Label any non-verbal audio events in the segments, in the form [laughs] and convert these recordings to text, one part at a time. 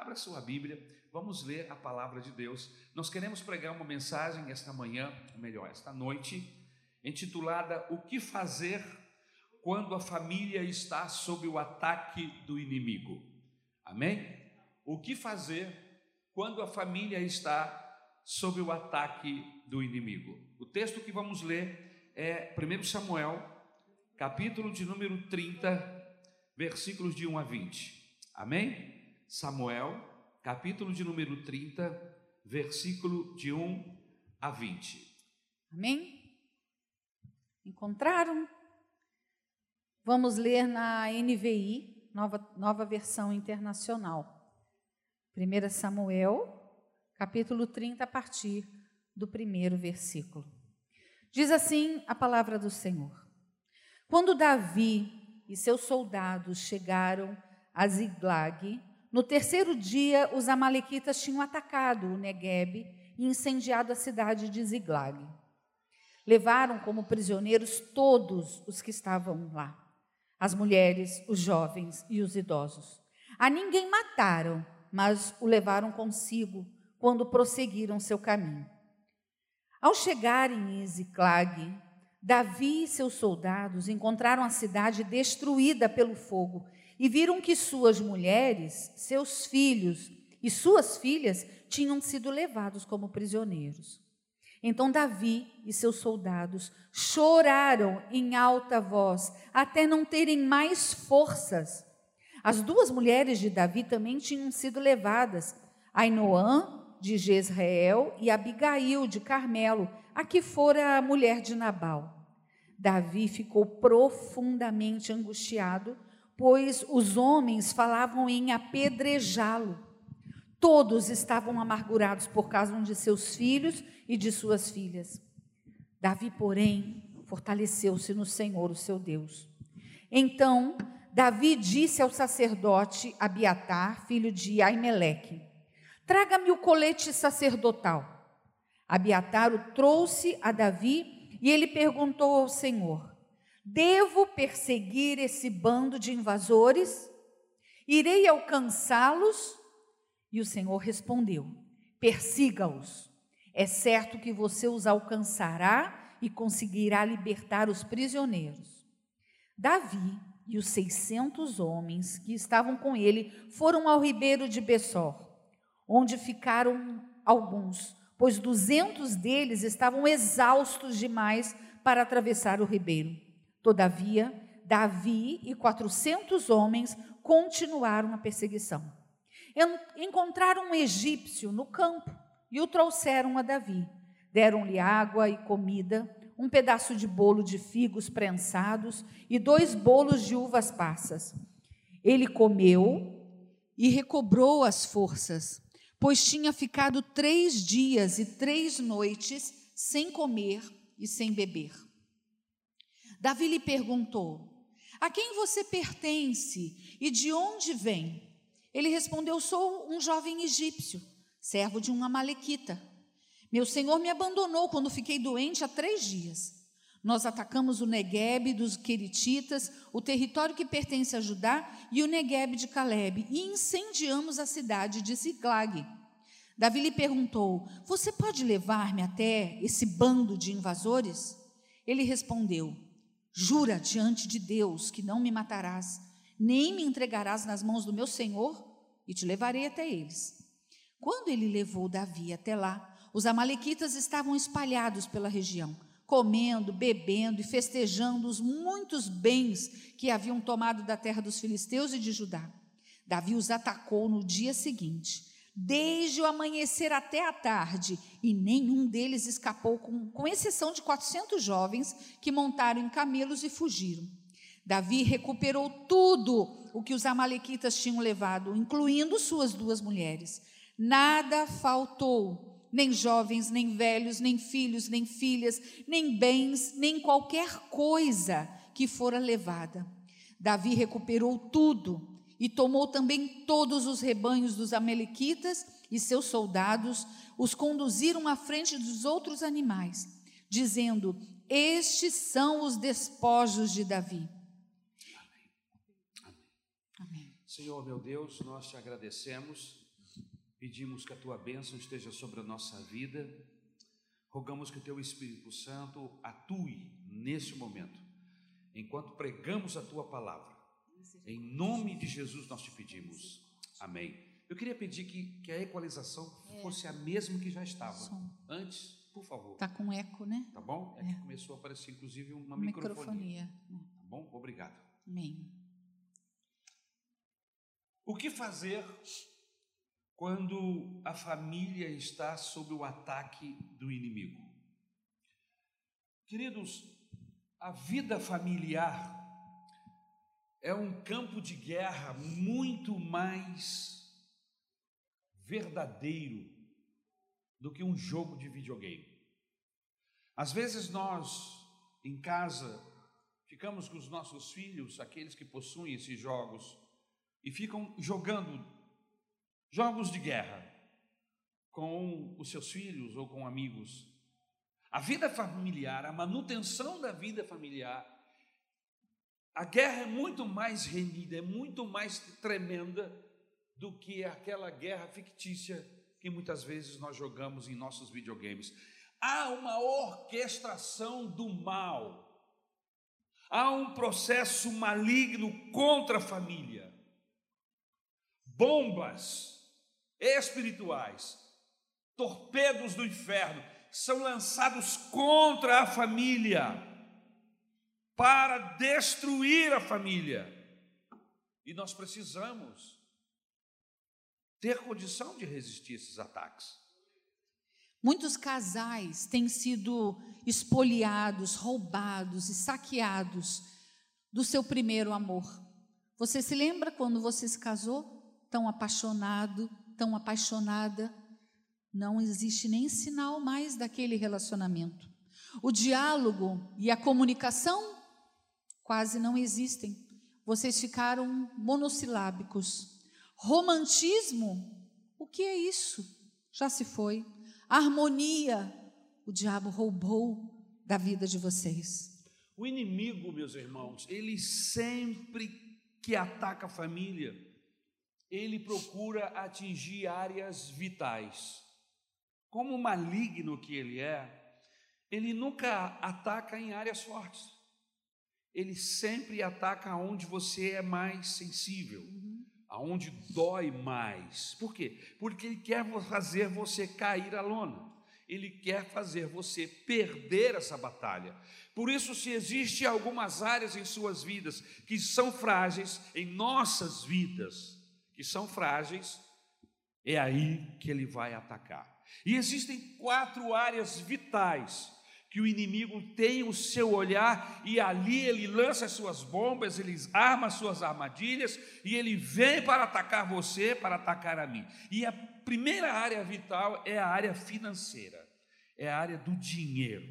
Abra sua Bíblia, vamos ler a palavra de Deus. Nós queremos pregar uma mensagem esta manhã, ou melhor, esta noite, intitulada O que fazer quando a família está sob o ataque do inimigo. Amém? O que fazer quando a família está sob o ataque do inimigo? O texto que vamos ler é 1 Samuel, capítulo de número 30, versículos de 1 a 20. Amém? Samuel, capítulo de número 30, versículo de 1 a 20. Amém? Encontraram? Vamos ler na NVI, nova, nova versão internacional. 1 Samuel, capítulo 30, a partir do primeiro versículo. Diz assim a palavra do Senhor: Quando Davi e seus soldados chegaram a Ziglag, no terceiro dia os amalequitas tinham atacado o Negueb e incendiado a cidade de Ziglag. Levaram como prisioneiros todos os que estavam lá, as mulheres, os jovens e os idosos. A ninguém mataram, mas o levaram consigo quando prosseguiram seu caminho. Ao chegarem em Ziclag, Davi e seus soldados encontraram a cidade destruída pelo fogo e viram que suas mulheres, seus filhos e suas filhas tinham sido levados como prisioneiros. Então Davi e seus soldados choraram em alta voz, até não terem mais forças. As duas mulheres de Davi também tinham sido levadas, Ainoã, de Jezreel, e Abigail, de Carmelo, a que fora a mulher de Nabal. Davi ficou profundamente angustiado pois os homens falavam em apedrejá-lo. Todos estavam amargurados por causa de seus filhos e de suas filhas. Davi, porém, fortaleceu-se no Senhor, o seu Deus. Então, Davi disse ao sacerdote Abiatar, filho de Aimeleque: Traga-me o colete sacerdotal. Abiatar o trouxe a Davi e ele perguntou ao Senhor: Devo perseguir esse bando de invasores? Irei alcançá-los? E o Senhor respondeu: Persiga-os. É certo que você os alcançará e conseguirá libertar os prisioneiros. Davi e os seiscentos homens que estavam com ele foram ao ribeiro de Bessor, onde ficaram alguns, pois duzentos deles estavam exaustos demais para atravessar o ribeiro. Todavia, Davi e quatrocentos homens continuaram a perseguição. Encontraram um egípcio no campo e o trouxeram a Davi. Deram-lhe água e comida, um pedaço de bolo de figos prensados e dois bolos de uvas passas. Ele comeu e recobrou as forças, pois tinha ficado três dias e três noites sem comer e sem beber. Davi lhe perguntou: A quem você pertence e de onde vem? Ele respondeu: Sou um jovem egípcio, servo de um amalequita. Meu senhor me abandonou quando fiquei doente há três dias. Nós atacamos o Negueb dos Querititas, o território que pertence a Judá, e o Negueb de Caleb, e incendiamos a cidade de Ziklag. Davi lhe perguntou: Você pode levar-me até esse bando de invasores? Ele respondeu: Jura diante de Deus que não me matarás, nem me entregarás nas mãos do meu senhor, e te levarei até eles. Quando ele levou Davi até lá, os amalequitas estavam espalhados pela região, comendo, bebendo e festejando os muitos bens que haviam tomado da terra dos filisteus e de Judá. Davi os atacou no dia seguinte desde o amanhecer até a tarde, e nenhum deles escapou, com, com exceção de 400 jovens que montaram em camelos e fugiram. Davi recuperou tudo o que os amalequitas tinham levado, incluindo suas duas mulheres. Nada faltou, nem jovens, nem velhos, nem filhos, nem filhas, nem bens, nem qualquer coisa que fora levada. Davi recuperou tudo e tomou também todos os rebanhos dos Amalequitas e seus soldados, os conduziram à frente dos outros animais, dizendo: Estes são os despojos de Davi. Amém. Amém. Senhor meu Deus, nós te agradecemos Pedimos que a tua bênção esteja sobre a nossa vida. Rogamos que o teu Espírito Santo atue nesse momento, enquanto pregamos a tua palavra. Em nome de Jesus nós te pedimos. Amém. Eu queria pedir que, que a equalização fosse a mesma que já estava. Som. Antes, por favor. Tá com eco, né? Tá bom? É, que começou a aparecer, inclusive, uma microfonia. Microfonia. Tá bom? Obrigado. Amém. O que fazer quando a família está sob o ataque do inimigo? Queridos, a vida familiar é um campo de guerra muito mais verdadeiro do que um jogo de videogame. Às vezes nós, em casa, ficamos com os nossos filhos, aqueles que possuem esses jogos, e ficam jogando jogos de guerra com os seus filhos ou com amigos. A vida familiar, a manutenção da vida familiar, a guerra é muito mais renhida, é muito mais tremenda do que aquela guerra fictícia que muitas vezes nós jogamos em nossos videogames. Há uma orquestração do mal, há um processo maligno contra a família, bombas espirituais, torpedos do inferno são lançados contra a família para destruir a família. E nós precisamos ter condição de resistir a esses ataques. Muitos casais têm sido espoliados, roubados e saqueados do seu primeiro amor. Você se lembra quando você se casou? Tão apaixonado, tão apaixonada. Não existe nem sinal mais daquele relacionamento. O diálogo e a comunicação quase não existem. Vocês ficaram monossilábicos. Romantismo, o que é isso? Já se foi. Harmonia, o diabo roubou da vida de vocês. O inimigo, meus irmãos, ele sempre que ataca a família, ele procura atingir áreas vitais. Como maligno que ele é, ele nunca ataca em áreas fortes. Ele sempre ataca onde você é mais sensível aonde dói mais. Por quê? Porque ele quer fazer você cair a lona. Ele quer fazer você perder essa batalha. Por isso, se existe algumas áreas em suas vidas que são frágeis, em nossas vidas que são frágeis, é aí que ele vai atacar. E existem quatro áreas vitais que o inimigo tem o seu olhar e ali ele lança as suas bombas, ele arma as suas armadilhas e ele vem para atacar você, para atacar a mim. E a primeira área vital é a área financeira, é a área do dinheiro.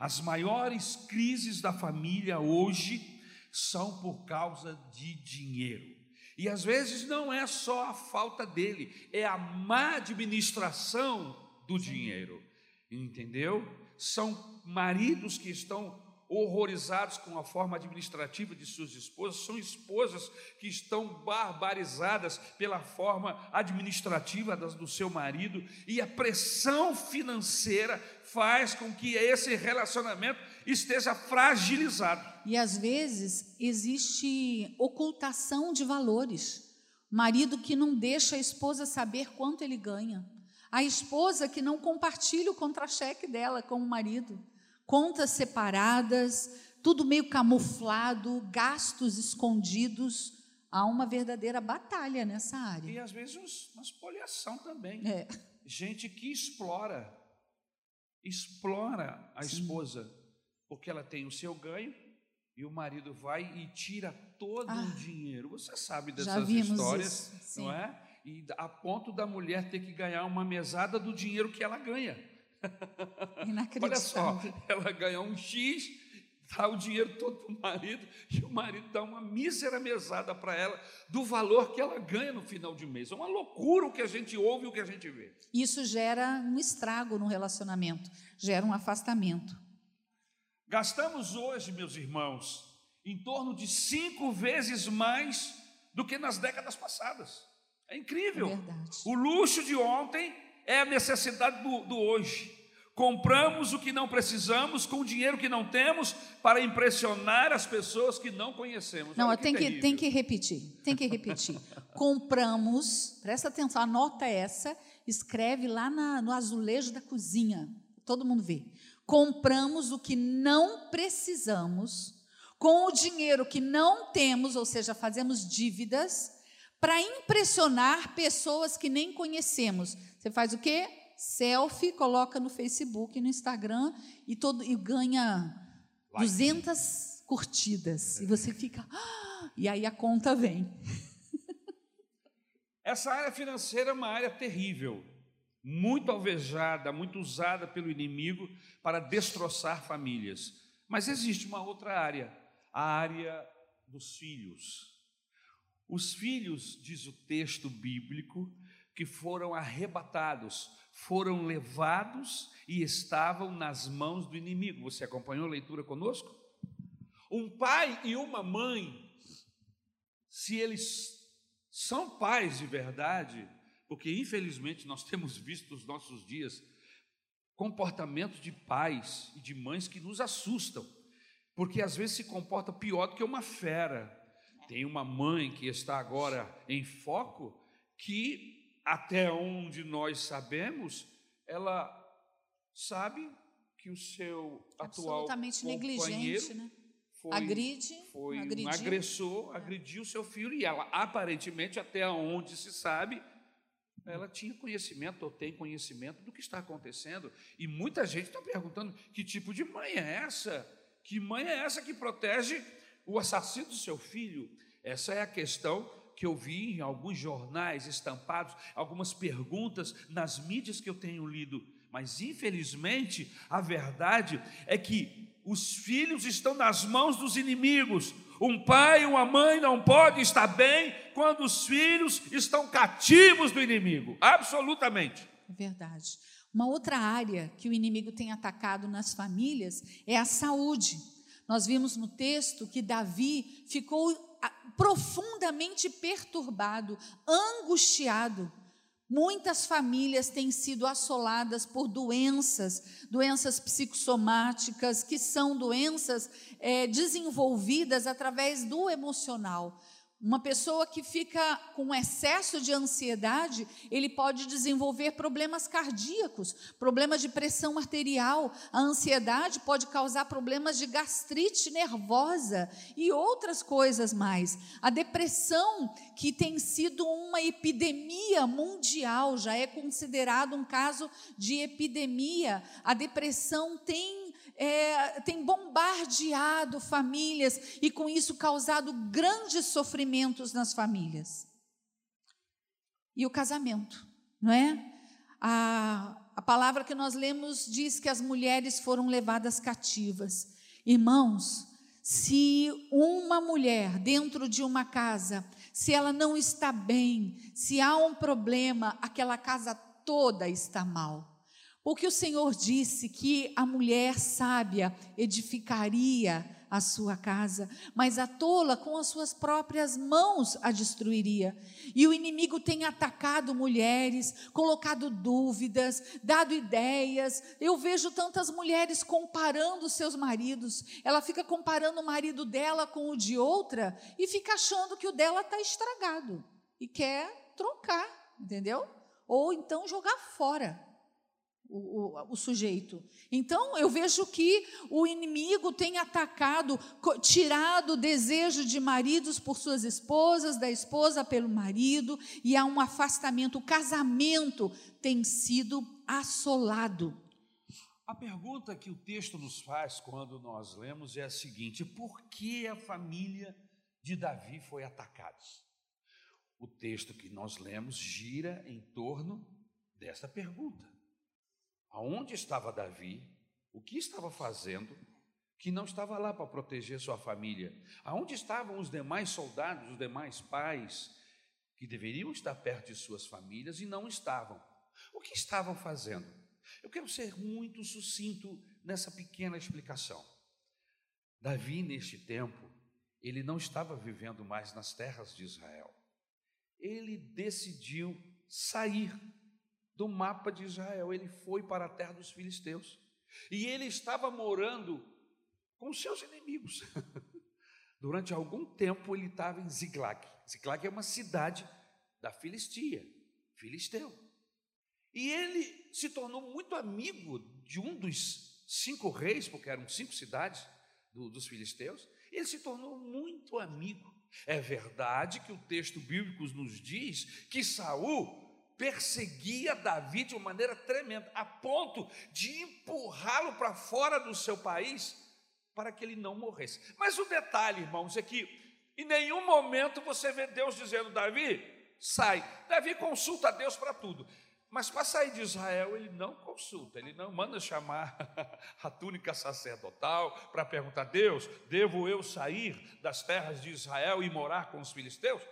As maiores crises da família hoje são por causa de dinheiro. E às vezes não é só a falta dele, é a má administração do dinheiro. Entendeu? São maridos que estão horrorizados com a forma administrativa de suas esposas, são esposas que estão barbarizadas pela forma administrativa do seu marido, e a pressão financeira faz com que esse relacionamento esteja fragilizado. E às vezes existe ocultação de valores. Marido que não deixa a esposa saber quanto ele ganha. A esposa que não compartilha o contra-cheque dela com o marido contas separadas, tudo meio camuflado, gastos escondidos. Há uma verdadeira batalha nessa área. E às vezes uma espoliação também. É. Gente que explora, explora a Sim. esposa, porque ela tem o seu ganho e o marido vai e tira todo ah, o dinheiro. Você sabe dessas histórias, não é? E a ponto da mulher ter que ganhar uma mesada do dinheiro que ela ganha. Olha só, ela ganhou um X, dá o dinheiro todo para o marido, e o marido dá uma mísera mesada para ela do valor que ela ganha no final de mês. É uma loucura o que a gente ouve e o que a gente vê. Isso gera um estrago no relacionamento, gera um afastamento. Gastamos hoje, meus irmãos, em torno de cinco vezes mais do que nas décadas passadas. É incrível. É. O luxo de ontem é a necessidade do, do hoje. Compramos o que não precisamos com o dinheiro que não temos para impressionar as pessoas que não conhecemos. Não, Olha tem que, tem que repetir, tem que repetir. [laughs] Compramos, presta atenção, anota essa, escreve lá na- no azulejo da cozinha, todo mundo vê. Compramos o que não precisamos, com o dinheiro que não temos, ou seja, fazemos dívidas, para impressionar pessoas que nem conhecemos. Você faz o quê? Selfie, coloca no Facebook, no Instagram e, todo, e ganha Like. 200 curtidas. E você fica. "Ah!" E aí a conta vem. [laughs] Essa área financeira é uma área terrível, muito alvejada, muito usada pelo inimigo para destroçar famílias. Mas existe uma outra área, a área dos filhos. Os filhos, diz o texto bíblico, que foram arrebatados, foram levados e estavam nas mãos do inimigo. Você acompanhou a leitura conosco? Um pai e uma mãe, se eles são pais de verdade, porque infelizmente nós temos visto nos nossos dias comportamentos de pais e de mães que nos assustam, porque às vezes se comporta pior do que uma fera. Tem uma mãe que está agora em foco que até onde nós sabemos, ela sabe que o seu atual Absolutamente companheiro negligente, né? foi, Agride, foi um agrediu. agressor, agrediu seu filho e ela aparentemente até onde se sabe ela tinha conhecimento ou tem conhecimento do que está acontecendo e muita gente está perguntando que tipo de mãe é essa? Que mãe é essa que protege o assassino do seu filho? Essa é a questão que eu vi em alguns jornais estampados, algumas perguntas nas mídias que eu tenho lido. Mas, infelizmente, a verdade é que os filhos estão nas mãos dos inimigos. Um pai uma mãe não podem estar bem quando os filhos estão cativos do inimigo. Absolutamente. É verdade. Uma outra área que o inimigo tem atacado nas famílias é a saúde. Nós vimos no texto que Davi ficou profundamente perturbado, angustiado. Muitas famílias têm sido assoladas por doenças, doenças psicossomáticas, que são doenças eh, desenvolvidas através do emocional. Uma pessoa que fica com excesso de ansiedade, ele pode desenvolver problemas cardíacos, problemas de pressão arterial. A ansiedade pode causar problemas de gastrite nervosa e outras coisas mais. A depressão, que tem sido uma epidemia mundial, já é considerado um caso de epidemia. A depressão tem é, tem bombardeado famílias e com isso causado grandes sofrimentos nas famílias. E o casamento, não é? A, a palavra que nós lemos diz que as mulheres foram levadas cativas. Irmãos, se uma mulher dentro de uma casa, se ela não está bem, se há um problema, aquela casa toda está mal. Porque o Senhor disse que a mulher sábia edificaria a sua casa, mas a tola com as suas próprias mãos a destruiria. E o inimigo tem atacado mulheres, colocado dúvidas, dado ideias. Eu vejo tantas mulheres comparando seus maridos. Ela fica comparando o marido dela com o de outra e fica achando que o dela está estragado e quer trocar, entendeu? Ou então jogar fora o, o, o, sujeito. Então, eu vejo que o inimigo tem atacado, tirado o desejo de maridos por suas esposas, da esposa pelo marido, e há um afastamento. O casamento tem sido assolado. A pergunta que o texto nos faz quando nós lemos é a seguinte: por que a família de Davi foi atacada? O texto que nós lemos gira em torno desta pergunta. Aonde estava Davi? O que estava fazendo? Que não estava lá para proteger sua família. Aonde estavam os demais soldados, os demais pais, que deveriam estar perto de suas famílias e não estavam? O que estavam fazendo? Eu quero ser muito sucinto nessa pequena explicação. Davi, neste tempo, ele não estava vivendo mais nas terras de Israel. ele decidiu sair do mapa de Israel. Ele foi para a terra dos filisteus. E ele estava morando com seus inimigos. [laughs] Durante algum tempo ele estava em Ziglag. Ziglag é uma cidade da Filistia, filisteu. E ele se tornou muito amigo de um dos cinco reis, porque eram cinco cidades do, dos filisteus. Ele se tornou muito amigo. É verdade que o texto bíblico nos diz que Saul perseguia Davi de uma maneira tremenda, a ponto de empurrá-lo para fora do seu país para que ele não morresse. Mas o detalhe, irmãos, é que em nenhum momento você vê Deus dizendo: Davi, sai. Davi consulta a Deus para tudo. Mas para sair de Israel, ele não consulta, ele não manda chamar [laughs] a túnica sacerdotal para perguntar: Deus, devo eu sair das terras de Israel e morar com os filisteus?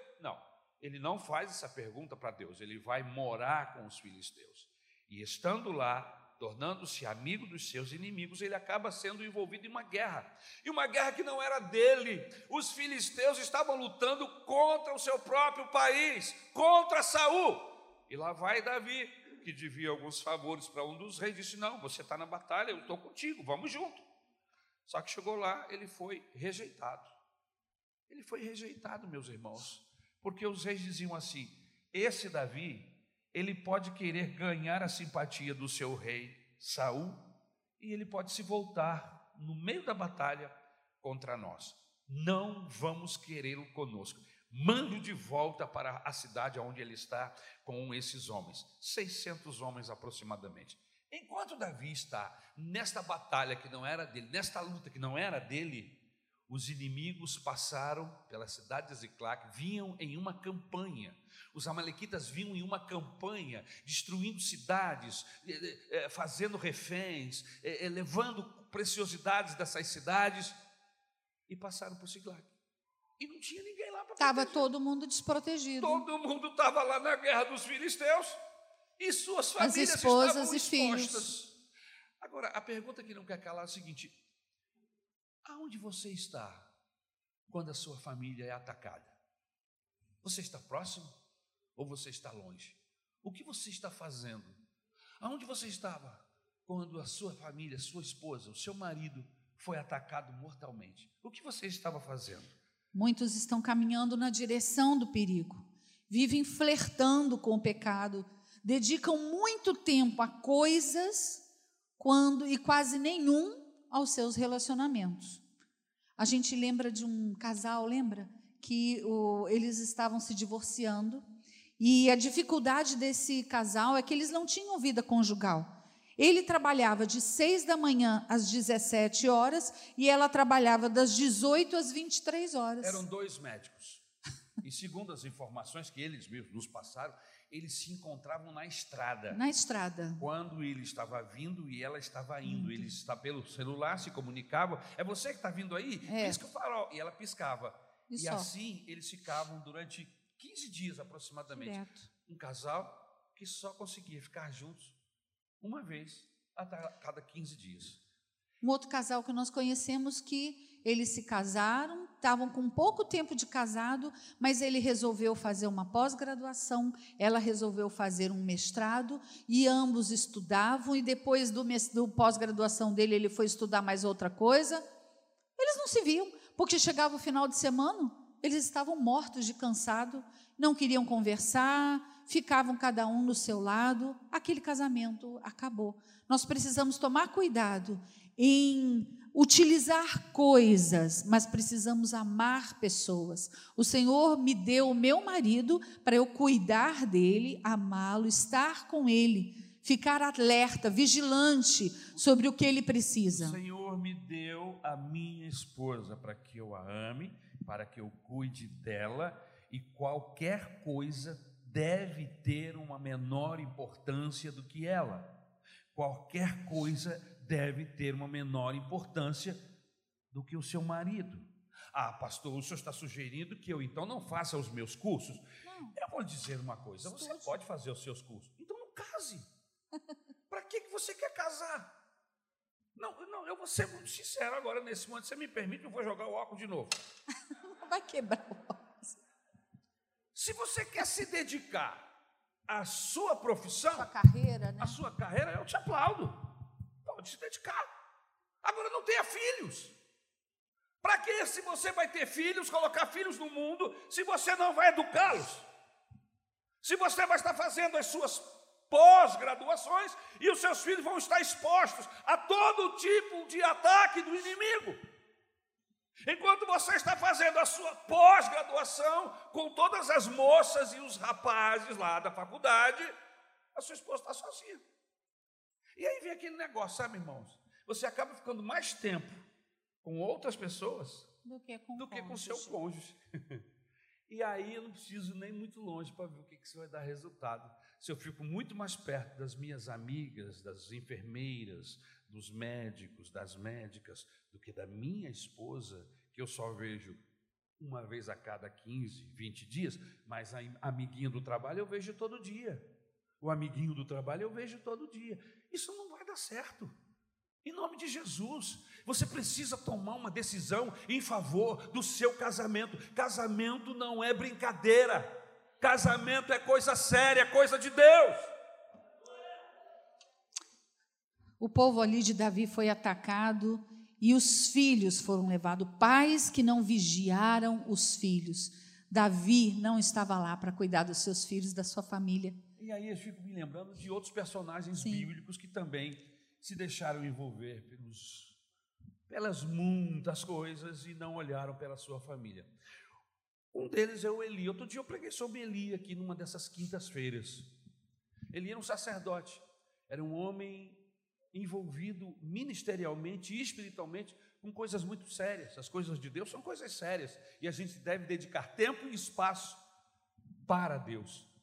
Ele não faz essa pergunta para Deus, ele vai morar com os filisteus. E estando lá, tornando-se amigo dos seus inimigos, ele acaba sendo envolvido em uma guerra. E uma guerra que não era dele. Os filisteus estavam lutando contra o seu próprio país, contra Saul. E lá vai Davi, que devia alguns favores para um dos reis, disse: Não, você está na batalha, eu estou contigo, vamos junto. Só que chegou lá, ele foi rejeitado. Ele foi rejeitado, meus irmãos, porque os reis diziam assim: Esse Davi ele pode querer ganhar a simpatia do seu rei Saul e ele pode se voltar no meio da batalha contra nós. Não vamos querê-lo conosco. Mande-o de volta para a cidade onde ele está com esses homens, 600 homens aproximadamente. Enquanto Davi está nesta batalha que não era dele, nesta luta que não era dele, os inimigos passaram pela cidade de Ziclac, vinham em uma campanha. Os amalequitas vinham em uma campanha, destruindo cidades, eh, eh, fazendo reféns, eh, levando preciosidades dessas cidades, e passaram por Ziclac. E não tinha ninguém lá para Estava todo mundo desprotegido. Todo mundo estava lá na guerra dos filisteus e suas famílias As esposas estavam e expostas. filhos. Agora, a pergunta que não quer calar é a seguinte: Aonde você está quando a sua família é atacada? Você está próximo ou você está longe? O que você está fazendo? Aonde você estava quando a sua família, sua esposa, o seu marido foi atacado mortalmente? O que você estava fazendo? Muitos estão caminhando na direção do perigo, vivem flertando com o pecado, dedicam muito tempo a coisas quando e quase nenhum aos seus relacionamentos. A gente lembra de um casal, lembra? Que o, eles estavam se divorciando e a dificuldade desse casal é que eles não tinham vida conjugal. Ele trabalhava de 6 da manhã às 17 horas e ela trabalhava das 18 às 23 horas. Eram dois médicos. E segundo as informações que eles mesmos nos passaram, eles se encontravam na estrada. Na estrada. Quando ele estava vindo e ela estava indo, eles está pelo celular se comunicavam. É você que está vindo aí? É. Pisca o farol. E ela piscava. E E, assim eles ficavam durante 15 dias aproximadamente. Direto. Um casal que só conseguia ficar juntos uma vez a cada 15 dias. Um outro casal que nós conhecemos que eles se casaram, estavam com pouco tempo de casado, mas ele resolveu fazer uma pós-graduação, ela resolveu fazer um mestrado e ambos estudavam e depois do, do pós-graduação dele ele foi estudar mais outra coisa. Eles não se viam, porque chegava o final de semana, eles estavam mortos de cansado, não queriam conversar, ficavam cada um no seu lado. Aquele casamento acabou. Nós precisamos tomar cuidado em utilizar coisas, mas precisamos amar pessoas. O Senhor me deu o meu marido para eu cuidar dele, amá-lo, estar com ele, ficar alerta, vigilante sobre o que ele O precisa. Senhor me deu a minha esposa para que eu a ame, para que eu cuide dela, e qualquer coisa deve ter uma menor importância do que ela. Qualquer coisa deve ter uma menor importância do que o seu marido. Ah, pastor, o senhor está sugerindo que eu então não faça os meus cursos? Não. Eu vou lhe dizer uma coisa: você Estude. pode fazer os seus cursos, então não case. [laughs] Para que, que você quer casar? Não, não, eu vou ser muito sincero agora nesse momento. Você me permite, eu vou jogar o óculos de novo. [laughs] Vai quebrar o Se você quer se dedicar à sua profissão, Sua carreira, né? a sua carreira, eu te aplaudo. Pode se dedicar. Agora não tenha filhos. Para que se você vai ter filhos, colocar filhos no mundo, se você não vai educá-los? Se você vai estar fazendo as suas pós-graduações e os seus filhos vão estar expostos a todo tipo de ataque do inimigo. Enquanto você está fazendo a sua pós-graduação com todas as moças e os rapazes lá da faculdade, a sua esposa está sozinha. E aí vem aquele negócio, sabe, irmãos? Você acaba ficando mais tempo com outras pessoas Do que com, do que com seu cônjuge. [laughs] E aí eu não preciso nem muito longe para ver o que que isso vai dar resultado. Se eu fico muito mais perto das minhas amigas, das enfermeiras, dos médicos, das médicas, do que da minha esposa, que eu só vejo uma vez a cada 15, 20 dias, mas a amiguinha do trabalho eu vejo todo dia. O amiguinho do trabalho eu vejo todo dia. Isso não vai dar certo. Em nome de Jesus, você precisa tomar uma decisão em favor do seu casamento. Casamento não é brincadeira. Casamento é coisa séria, é coisa de Deus. O povo ali de Davi foi atacado e os filhos foram levados. Pais que não vigiaram os filhos. Davi não estava lá para cuidar dos seus filhos, da sua família. E aí eu fico me lembrando de outros personagens Sim. bíblicos que também se deixaram envolver pelos, pelas muitas coisas e não olharam pela sua família. Um deles é o Eli. Outro dia eu preguei sobre Eli aqui numa dessas quintas-feiras. Eli era um sacerdote, era um homem envolvido ministerialmente e espiritualmente com coisas muito sérias. As coisas de Deus são coisas sérias e a gente deve dedicar tempo e espaço para Deus.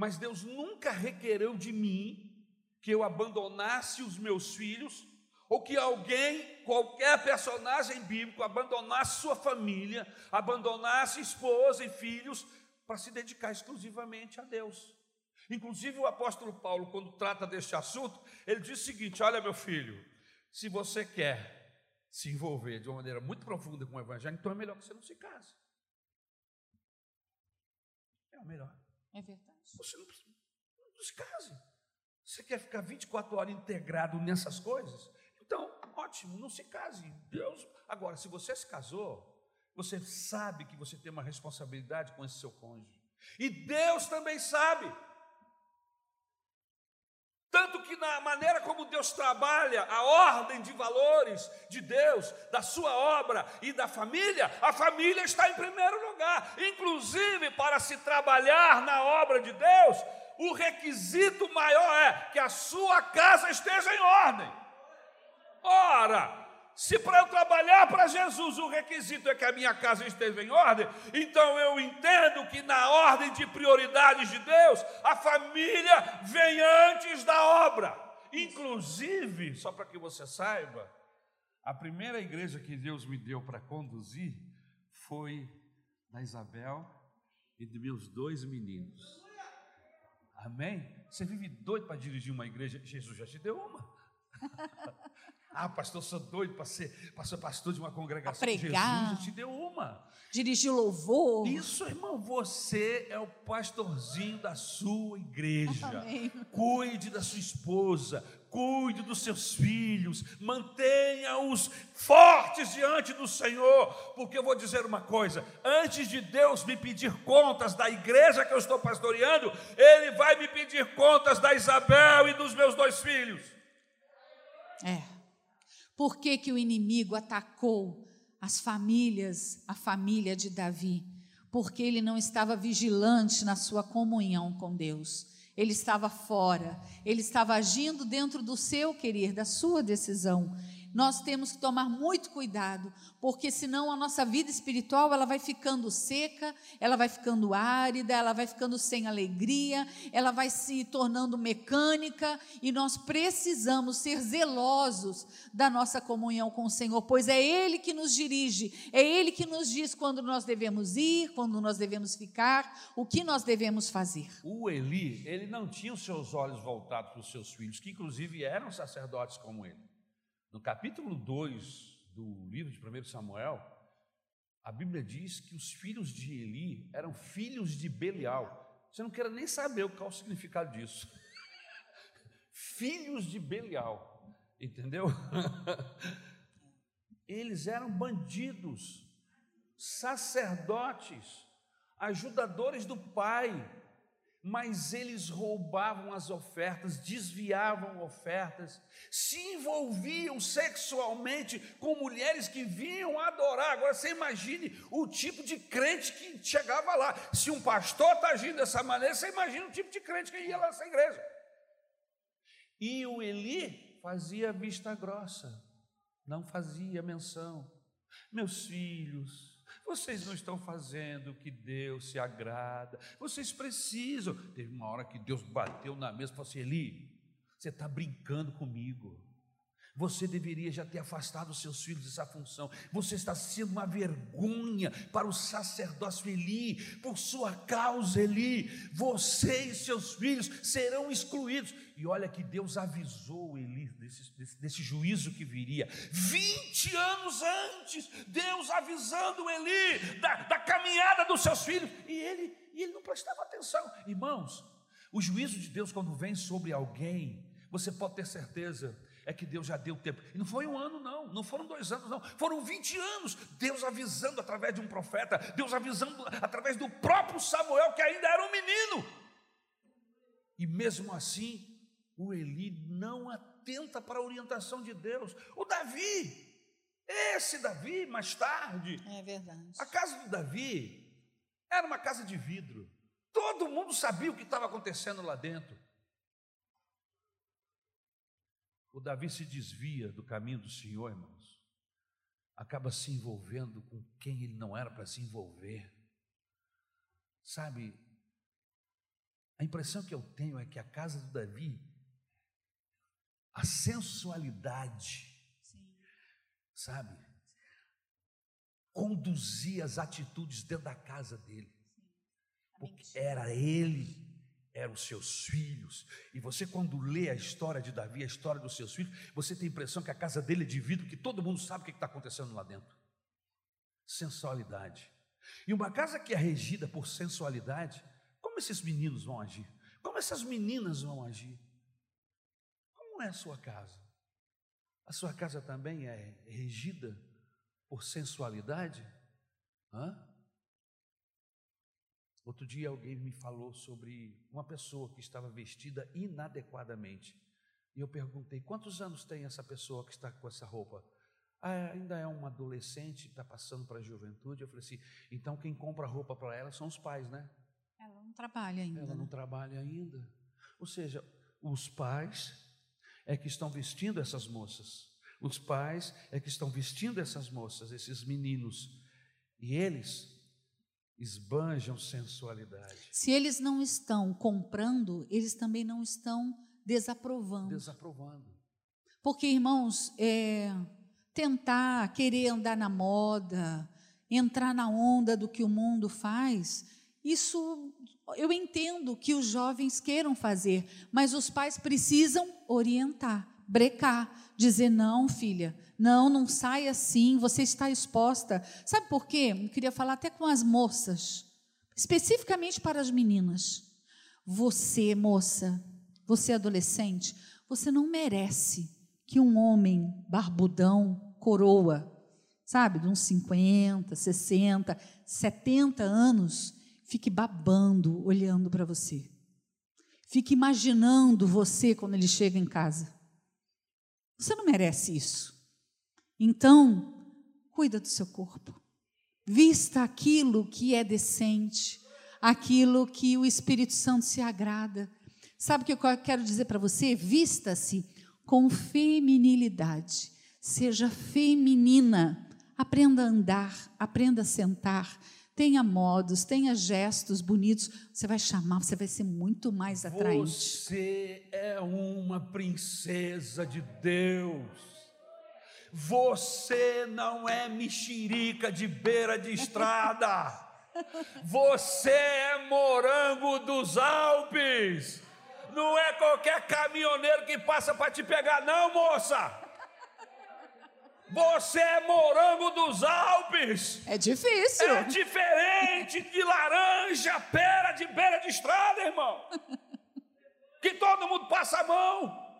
Mas Deus nunca requereu de mim que eu abandonasse os meus filhos ou que alguém, qualquer personagem bíblico, abandonasse sua família, abandonasse esposa e filhos para se dedicar exclusivamente a Deus. Inclusive o apóstolo Paulo, quando trata deste assunto, ele diz o seguinte: Olha, meu filho, se você quer se envolver de uma maneira muito profunda com o evangelho, então é melhor que você não se case. É o melhor. É verdade. Você não, não se case. Você quer ficar 24 horas integrado nessas coisas? Então, ótimo, não se case. Deus. Agora, se você se casou, você sabe que você tem uma responsabilidade com esse seu cônjuge. E Deus também sabe. Tanto que na maneira como Deus trabalha a ordem de valores de Deus, da sua obra e da família, a família está em primeiro lugar. Inclusive, para se trabalhar na obra de Deus, o requisito maior é que a sua casa esteja em ordem. Ora, se para eu trabalhar para Jesus o requisito é que a minha casa esteja em ordem, então eu entendo que na ordem de prioridades de Deus, a família vem antes da obra. Inclusive, só para que você saiba, a primeira igreja que Deus me deu para conduzir foi da Isabel e dos meus dois meninos. Amém? Você vive doido para dirigir uma igreja? Jesus já te deu uma. [laughs] ah, pastor, sou doido para ser, para ser pastor de uma congregação. Pregar. Jesus te deu uma. Dirigir louvor. Isso, irmão, você é o pastorzinho da sua igreja. Amém. Cuide da sua esposa, cuide dos seus filhos, mantenha-os fortes diante do Senhor, porque eu vou dizer uma coisa: antes de Deus me pedir contas da igreja que eu estou pastoreando, Ele vai me pedir contas da Isabel e dos meus dois filhos. É. Por que, que o inimigo atacou as famílias, a família de Davi? Porque ele não estava vigilante na sua comunhão com Deus. Ele estava fora, ele estava agindo dentro do seu querer, da sua decisão. Nós temos que tomar muito cuidado, porque senão a nossa vida espiritual ela vai ficando seca, ela vai ficando árida, ela vai ficando sem alegria, ela vai se tornando mecânica e nós precisamos ser zelosos da nossa comunhão com o Senhor, pois é Ele que nos dirige, é Ele que nos diz quando nós devemos ir, quando nós devemos ficar, o que nós devemos fazer. O Eli, ele não tinha os seus olhos voltados para os seus filhos, que inclusive eram sacerdotes como ele. No capítulo 2 do livro de 1 Samuel, A Bíblia diz que os filhos de Eli eram filhos de Belial. Você não quer nem saber qual é o significado disso. [laughs] filhos de Belial, entendeu? [laughs] Eles eram bandidos, sacerdotes, ajudadores do pai, mas eles roubavam as ofertas, desviavam ofertas, se envolviam sexualmente com mulheres que vinham adorar. Agora você imagine o tipo de crente que chegava lá. Se um pastor está agindo dessa maneira, você imagina o tipo de crente que ia lá nessa igreja. E o Eli fazia vista grossa, não fazia menção. Meus filhos, vocês não estão fazendo o que Deus se agrada. Vocês precisam. Teve uma hora que Deus bateu na mesa e falou assim: Eli, você está brincando comigo. Você deveria já ter afastado seus filhos dessa função. Você está sendo uma vergonha para o sacerdócio Eli, por sua causa, Eli. Você e seus filhos serão excluídos. E olha que Deus avisou Eli desse, desse, desse juízo que viria. 20 anos antes, Deus avisando Eli da, da caminhada dos seus filhos. E ele, e ele não prestava atenção. Irmãos, o juízo de Deus, quando vem sobre alguém, você pode ter certeza é que Deus já deu tempo. E não foi um ano, não, não foram dois anos, não, foram 20 anos. Deus avisando através de um profeta, Deus avisando através do próprio Samuel, que ainda era um menino. E mesmo assim, o Eli não atenta para a orientação de Deus. O Davi, esse Davi, mais tarde. É verdade. A casa do Davi era uma casa de vidro. Todo mundo sabia o que estava acontecendo lá dentro. O Davi se desvia do caminho do Senhor, irmãos, acaba se envolvendo com quem ele não era para se envolver. Sabe, a impressão que eu tenho é que a casa do Davi, a sensualidade, Sim. sabe, conduzia as atitudes dentro da casa dele, porque era ele eram seus filhos. E você, quando lê a história de Davi, a história dos seus filhos, você tem a impressão que a casa dele é de vidro, que todo mundo sabe o que está acontecendo lá dentro. Sensualidade. E uma casa que é regida por sensualidade, como esses meninos vão agir? Como essas meninas vão agir? Como é a sua casa? A sua casa também é regida por sensualidade? Hã? Outro dia alguém me falou sobre uma pessoa que estava vestida inadequadamente. E eu perguntei: quantos anos tem essa pessoa que está com essa roupa? Ah, ainda é uma adolescente, está passando para a juventude. Eu falei assim: então quem compra roupa para ela são os pais, né? Ela não trabalha ainda. Ela não né? trabalha ainda. Ou seja, os pais é que estão vestindo essas moças. Os pais é que estão vestindo essas moças, esses meninos. E eles esbanjam sensualidade. Se eles não estão comprando, eles também não estão desaprovando. Desaprovando. Porque, irmãos, é, tentar, querer andar na moda, entrar na onda do que o mundo faz, isso eu entendo que os jovens queiram fazer, mas os pais precisam orientar, brecar, dizer: não, filha, não, não sai assim, você está exposta. Sabe por quê? Eu queria falar até com as moças, especificamente para as meninas. Você, moça, você adolescente, você não merece que um homem barbudão, coroa, sabe, de uns 50, 60, 70 anos, fique babando, olhando para você. Fique imaginando você quando ele chega em casa. Você não merece isso. Então, cuida do seu corpo. Vista aquilo que é decente, aquilo que o Espírito Santo se agrada. Sabe o que eu quero dizer para você? Vista-se com feminilidade. Seja feminina. Aprenda a andar, aprenda a sentar, tenha modos, tenha gestos bonitos, você vai chamar, você vai ser muito mais atraente. Você é uma princesa de Deus. Você não é mexerica de beira de estrada. [laughs] Você é morango dos Alpes. Não é qualquer caminhoneiro que passa para te pegar, não, moça. Você é morango dos Alpes. É difícil. É diferente de laranja, pera de beira de estrada, irmão. [laughs] Que todo mundo passa a mão.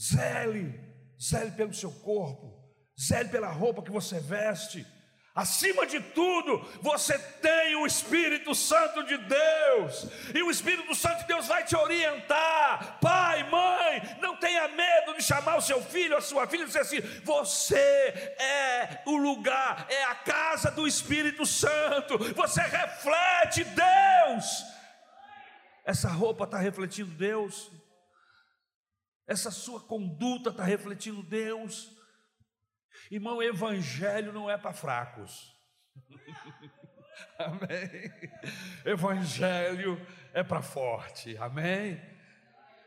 Zele, zele pelo seu corpo, zele pela roupa que você veste. Acima de tudo, você tem o Espírito Santo de Deus, e o Espírito Santo de Deus vai te orientar. Pai, o seu filho, a sua filha, e dizer assim: você é o lugar, é a casa do Espírito Santo, você reflete Deus. Essa roupa está refletindo Deus, essa sua conduta está refletindo Deus. Irmão, evangelho não é para fracos. [laughs] Amém. Evangelho é para forte. Amém.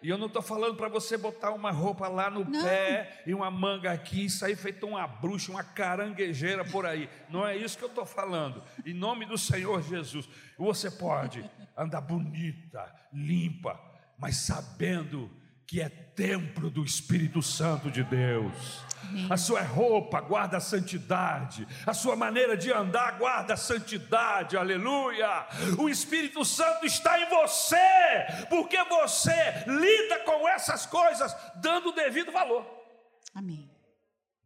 E eu não estou falando para você botar uma roupa lá no não. pé e uma manga aqui e sair feito uma bruxa, uma caranguejeira por aí. Não é isso que eu estou falando. Em nome do Senhor Jesus, você pode andar bonita, limpa, mas sabendo que é templo do Espírito Santo de Deus. Amém. A sua roupa guarda a santidade, a sua maneira de andar guarda a santidade, aleluia. O Espírito Santo está em você, porque você lida com essas coisas dando o devido valor. Amém.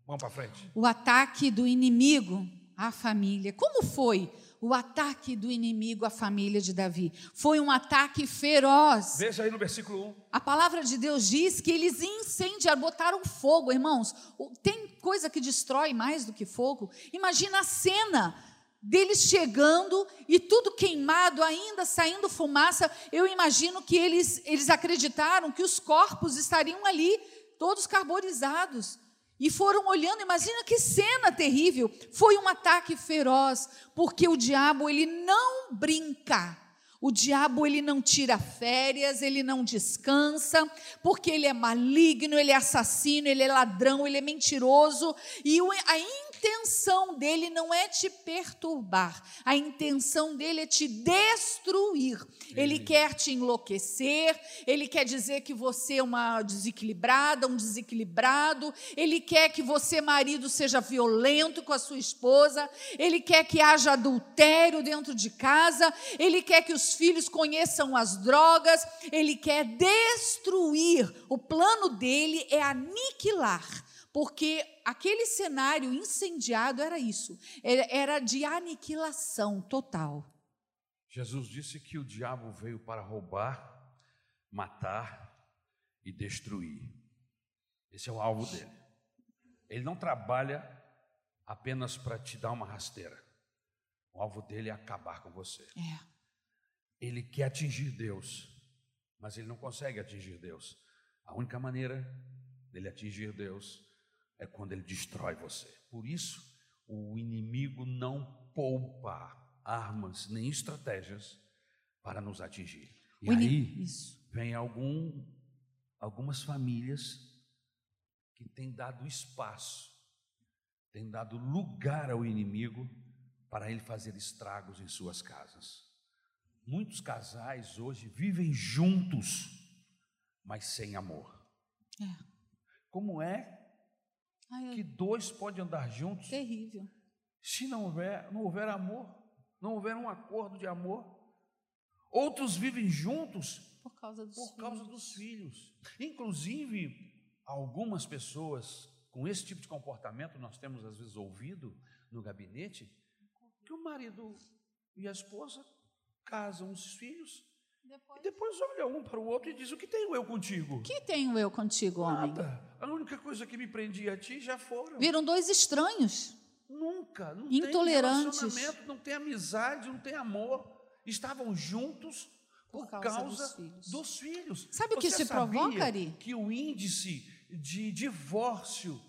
Vamos para frente. O ataque do inimigo à família. Como foi o ataque do inimigo à família de Davi. Foi um ataque feroz. Veja aí no versículo 1. A palavra de Deus diz que eles incendiaram, botaram fogo, irmãos. Tem coisa que destrói mais do que fogo? Imagina a cena deles chegando e tudo queimado, ainda saindo fumaça. Eu imagino que eles, eles acreditaram que os corpos estariam ali, todos carbonizados. E foram olhando, imagina que cena terrível. Foi um ataque feroz, porque o diabo ele não brinca. O diabo ele não tira férias, ele não descansa, porque ele é maligno, ele é assassino, ele é ladrão, ele é mentiroso, e a intenção dele não é te perturbar, a intenção dele é te destruir. Ele quer te enlouquecer, ele quer dizer que você é uma desequilibrada, um desequilibrado, ele quer que você, marido, seja violento com a sua esposa, ele quer que haja adultério dentro de casa, ele quer que os filhos conheçam as drogas, ele quer destruir. O plano dele é aniquilar porque aquele cenário incendiado era isso, era de aniquilação total. Jesus disse que o diabo veio para roubar, matar e destruir. Esse é o alvo dele. Ele não trabalha apenas para te dar uma rasteira. O alvo dele é acabar com você. É. Ele quer atingir Deus, mas ele não consegue atingir Deus. A única maneira dele atingir Deus é quando ele destrói você. Por isso, o inimigo não poupa armas nem estratégias para nos atingir. E aí isso. vem algum, algumas famílias que têm dado espaço, têm dado lugar ao inimigo para ele fazer estragos em suas casas. Muitos casais hoje vivem juntos, mas sem amor. É. Como é Ai, que dois podem andar juntos. Terrível. Se não houver, não houver amor, não houver um acordo de amor. Outros vivem juntos por causa dos, por filhos. Causa dos filhos. Inclusive, algumas pessoas com esse tipo de comportamento, nós temos às vezes ouvido no gabinete, que o marido e a esposa casam os filhos depois... E depois olha um para o outro e diz: O que tenho eu contigo? O que tenho eu contigo, homem? Nada. A única coisa que me prendia a ti já foram. Viram dois estranhos. Nunca. Não Intolerantes. tem relacionamento, não tem amizade, não tem amor. Estavam juntos por, por causa, causa, dos filhos. Dos filhos. Sabe o que isso provoca, Ari? Que o índice de divórcio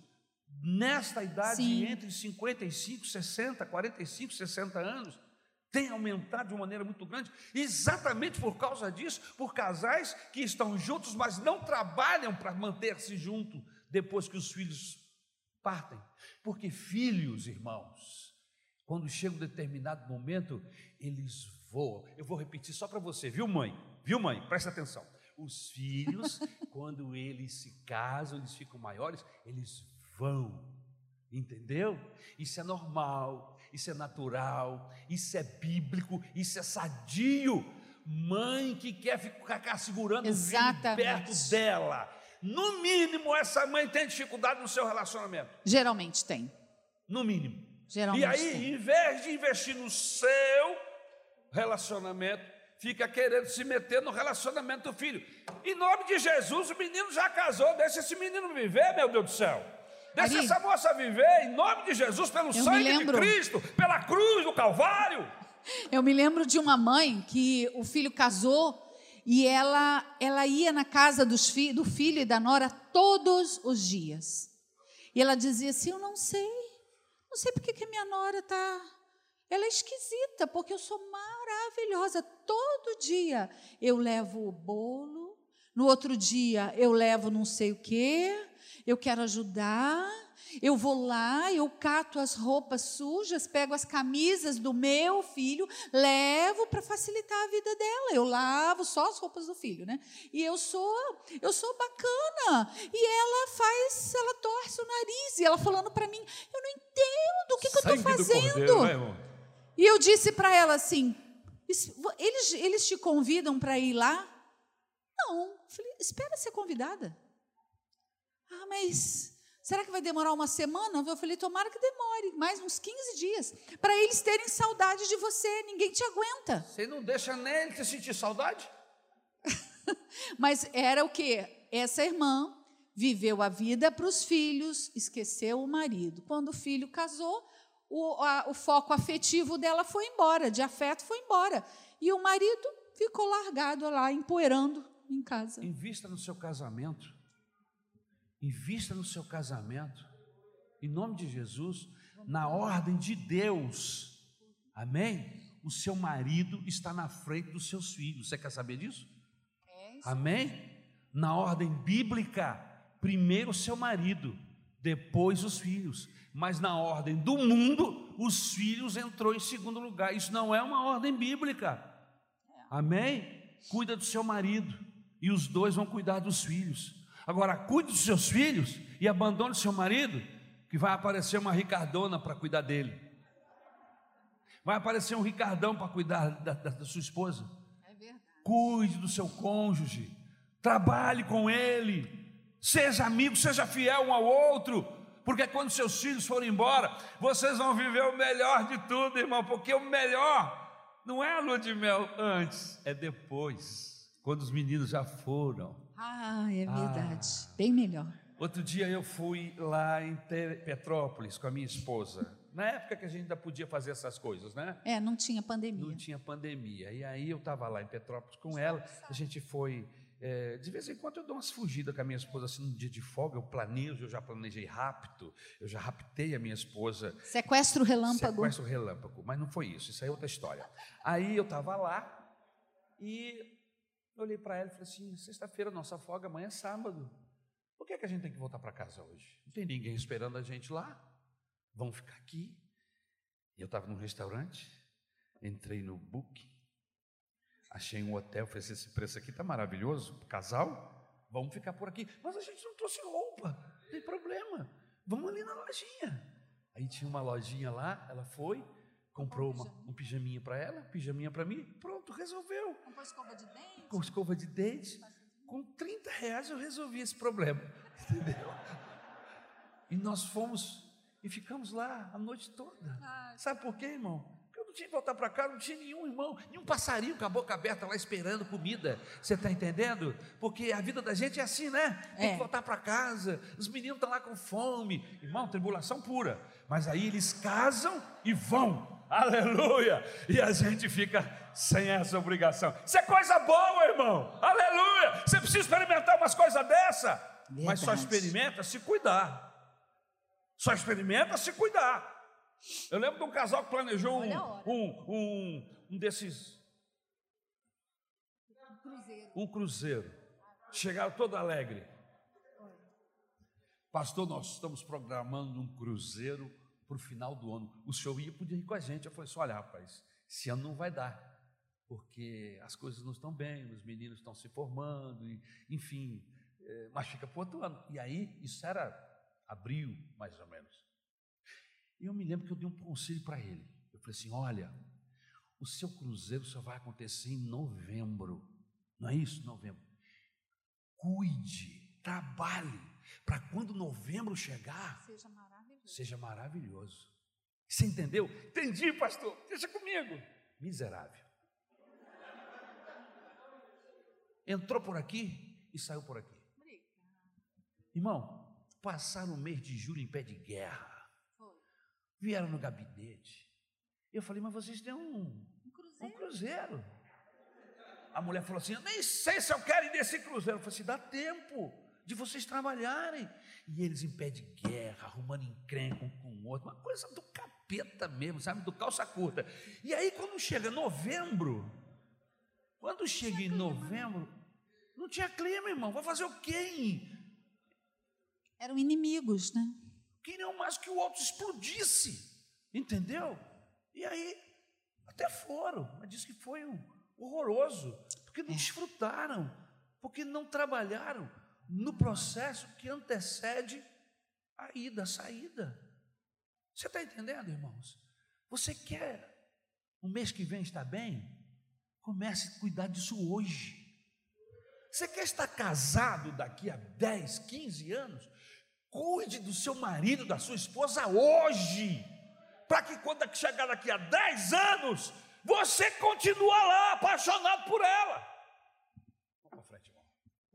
nesta idade Sim. entre 55, 60, 45, 60 anos tem aumentado de uma maneira muito grande, exatamente por causa disso, por casais que estão juntos, mas não trabalham para manter-se junto depois que os filhos partem. Porque filhos, irmãos, quando chega um determinado momento, eles voam. Eu vou repetir só para você, viu, mãe? Viu, mãe? Presta atenção. Os filhos, [laughs] quando eles se casam, eles ficam maiores, eles vão. Entendeu? Isso é normal, isso é natural, isso é bíblico, isso é sadio. Mãe que quer ficar segurando Exatamente. o filho perto dela. No mínimo, essa mãe tem dificuldade no seu relacionamento. Geralmente tem. No mínimo. Geralmente e aí, tem. em vez de investir no seu relacionamento, fica querendo se meter no relacionamento do filho. Em nome de Jesus, o menino já casou, deixa esse menino viver, meu Deus do céu. Deixa Ari, essa moça viver, em nome de Jesus, pelo sangue lembro. de Cristo, pela cruz do Calvário. Eu me lembro de uma mãe que o filho casou e ela, ela ia na casa dos fi, do filho e da nora todos os dias. E ela dizia assim: Eu não sei, não sei porque que a minha nora está. Ela é esquisita, porque eu sou maravilhosa. Todo dia eu levo o bolo, no outro dia eu levo não sei o quê, eu quero ajudar. Eu vou lá, eu cato as roupas sujas, pego as camisas do meu filho, levo para facilitar a vida dela. Eu lavo só as roupas do filho, né? E eu sou, eu sou bacana. E ela faz, ela torce o nariz e ela falando para mim, eu não entendo o que, que eu estou fazendo. Cordeiro, né? E eu disse para ela assim: "Isso- eles, eles te convidam para ir lá? Não. Eu Falei, espera ser convidada. Ah, mas será que vai demorar uma semana? Eu falei, tomara que demore, mais uns 15 dias, para eles terem saudade de você, ninguém te aguenta. Você não deixa nem ele te sentir saudade? [laughs] Mas era o quê? Essa irmã viveu a vida para os filhos, esqueceu o marido. Quando o filho casou, o, a- o foco afetivo dela foi embora, de afeto foi embora. E o marido ficou largado lá, empoeirando em casa. Invista no seu casamento. Invista no seu casamento. Em nome de Jesus, na ordem de Deus. Amém? O seu marido está na frente dos seus filhos. Você quer saber disso? Amém? Na ordem bíblica, primeiro o seu marido, depois os filhos. Mas na ordem do mundo, os filhos entrou em segundo lugar. Isso não é uma ordem bíblica. Amém? Cuida do seu marido e os dois vão cuidar dos filhos. Agora, cuide dos seus filhos e abandone o seu marido, que vai aparecer uma Ricardona para cuidar dele. Vai aparecer um Ricardão para cuidar da, da- da sua esposa. É verdade. Cuide do seu cônjuge, trabalhe com ele, seja amigo, seja fiel um ao outro, porque quando seus filhos forem embora, vocês vão viver o melhor de tudo, irmão, porque o melhor não é a lua de mel antes, é depois, quando os meninos já foram. Ah, é verdade. Bem melhor. Outro dia eu fui lá em Petrópolis com a minha esposa, na época que a gente ainda podia fazer essas coisas, né? É, não tinha pandemia. não tinha pandemia. E aí eu estava lá em Petrópolis com ela, a gente foi. é, de vez em quando eu dou umas fugidas com a minha esposa, assim, num dia de folga, eu planejo, eu já planejei rápido, eu já raptei a minha esposa. Sequestro relâmpago. Sequestro relâmpago, mas não foi isso, isso aí é outra história. Aí eu estava lá e eu olhei para ela e falei assim: sexta-feira, nossa folga, amanhã é sábado. Por que, é que a gente tem que voltar para casa hoje? Não tem ninguém esperando a gente lá. Vamos ficar aqui. Eu estava num restaurante, entrei no Booking, achei um hotel, falei assim, esse preço aqui está maravilhoso, casal, vamos ficar por aqui. Mas a gente não trouxe roupa, não tem problema, vamos ali na lojinha. Aí tinha uma lojinha lá, ela foi, comprou uma, um pijaminha para ela, pijaminha para mim, pronto, resolveu. Comprou escova de dente? Com escova de dente, com 30 reais eu resolvi esse problema, [laughs] entendeu? E nós fomos e ficamos lá a noite toda. Sabe por quê, irmão? Porque eu não tinha que voltar para casa, não tinha nenhum irmão, nenhum passarinho com a boca aberta lá esperando comida. Você está entendendo? Porque a vida da gente é assim, né? Tem É. que voltar para casa, os meninos estão lá com fome. Irmão, tribulação pura. Mas aí eles casam e vão. Aleluia! E a gente fica sem essa obrigação. Isso é coisa boa, irmão. Aleluia! Você precisa experimentar umas coisas dessa. Mas só Verdade. experimenta se cuidar. Só experimenta se cuidar. Eu lembro de um casal que planejou um, um, um, um desses, Cruzeiro. um cruzeiro. Chegaram todo alegre. Pastor, nós estamos programando um cruzeiro para o final do ano. O senhor ia podia ir com a gente. Eu falei assim: olha, rapaz, esse ano não vai dar, porque as coisas não estão bem, os meninos estão se formando, e, enfim, eh, mas fica para outro ano. E aí, isso era abril, mais ou menos. E eu me lembro que eu dei um conselho para ele. Eu falei assim: olha, o seu cruzeiro só vai acontecer em novembro. Não é isso? Novembro. Cuide, trabalhe, para quando novembro chegar, Seja. Seja maravilhoso. Você entendeu? Entendi, pastor. Deixa comigo. Miserável. Entrou por aqui e saiu por aqui. Irmão, passaram o mês de julho em pé de guerra. Vieram no gabinete. Eu falei, mas vocês têm um, Um um cruzeiro. cruzeiro. A mulher falou assim: Eu nem sei se eu quero ir nesse cruzeiro. Eu falei assim: dá tempo de vocês trabalharem. E eles em pé de guerra, arrumando encrenca um com o outro, uma coisa do capeta mesmo, sabe? Do calça curta. E aí, quando chega novembro, quando chega em novembro, não tinha clima, irmão. Vai fazer o quê? Eram inimigos, né? Queriam mais que o outro explodisse, entendeu? E aí, até foram, mas disse que foi um horroroso, porque não É. desfrutaram, porque não trabalharam no processo que antecede a ida, a saída. Você está entendendo, irmãos? Você quer o mês que vem estar bem? Comece a cuidar disso hoje. Você quer estar casado daqui a 10, 15 anos? Cuide do seu marido, da sua esposa hoje, para que quando chegar daqui a 10 anos, você continue lá apaixonado por ela. Vamos para frente, irmão.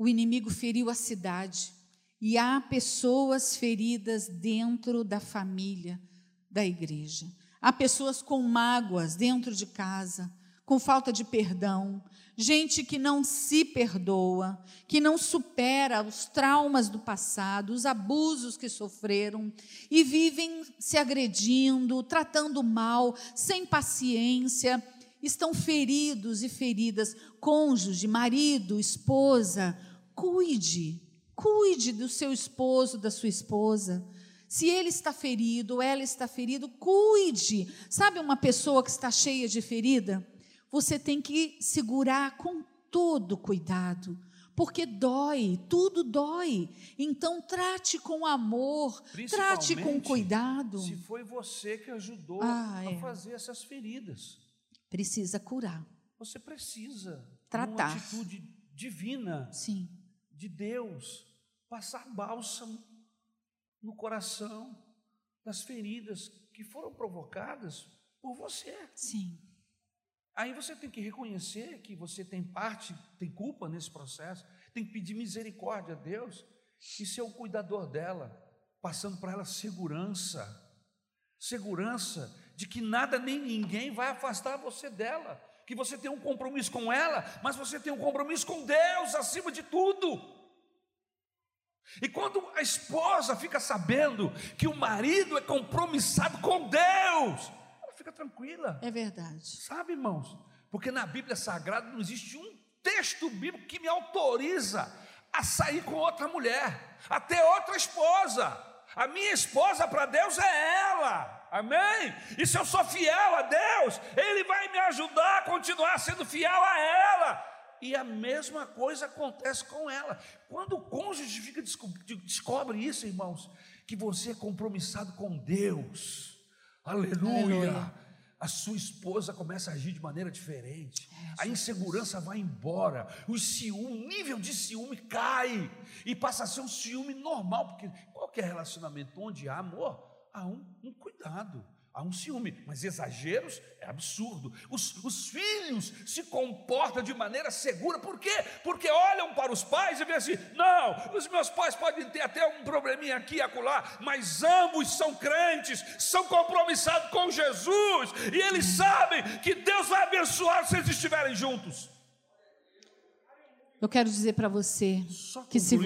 O inimigo feriu a cidade e há pessoas feridas dentro da família da igreja. Há pessoas com mágoas dentro de casa, com falta de perdão, gente que não se perdoa, que não supera os traumas do passado, os abusos que sofreram e vivem se agredindo, tratando mal, sem paciência, estão feridos e feridas, cônjuge, marido, esposa, cuide, cuide do seu esposo, da sua esposa. Se ele está ferido, ou ela está ferido, cuide. Sabe uma pessoa que está cheia de ferida? Você tem que segurar com todo cuidado, porque dói, tudo dói. Então trate com amor, trate com cuidado. Se foi você que ajudou Ah, a é. fazer essas feridas, Precisa curar. você precisa, Tratar. numa atitude divina, Sim, de Deus, passar bálsamo no coração das feridas que foram provocadas por você. sim. Aí você tem que reconhecer que você tem parte, tem culpa nesse processo, tem que pedir misericórdia a Deus e ser o cuidador dela, passando para ela segurança, segurança de que nada nem ninguém vai afastar você dela, que você tem um compromisso com ela, mas você tem um compromisso com Deus acima de tudo. E quando a esposa fica sabendo que o marido é compromissado com Deus, ela fica tranquila. É verdade. Sabe, irmãos? Porque na Bíblia Sagrada não existe um texto bíblico que me autoriza a sair com outra mulher, até outra esposa. A minha esposa para Deus é ela. Amém? E se eu sou fiel a Deus, Ele vai me ajudar a continuar sendo fiel a ela. E a mesma coisa acontece com ela. Quando o cônjuge fica, desco- descobre isso, irmãos, que você é compromissado com Deus. Aleluia. Aleluia. A sua esposa começa a agir de maneira diferente. a insegurança vai embora. O ciúme, o nível de ciúme cai e passa a ser um ciúme normal, porque qualquer relacionamento onde há amor, há um, um cuidado. Há um ciúme, mas exageros é absurdo. Os, os filhos se comportam de maneira segura, por quê? Porque olham para os pais e veem assim: não, os meus pais podem ter até um probleminha aqui e acolá, mas ambos são crentes, são compromissados com Jesus, e eles sabem que Deus vai abençoar se eles estiverem juntos. Eu quero dizer para você Só que se.